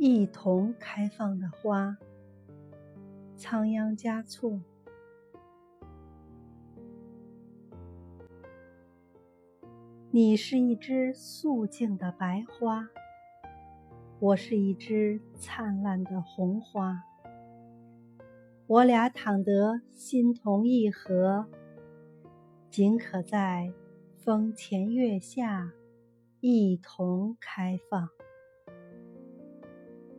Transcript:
一同开放的花，仓央嘉措。你是一枝素净的白花，我是一枝灿烂的红花。我俩倘得心同意合，仅可在风前月下一同开放。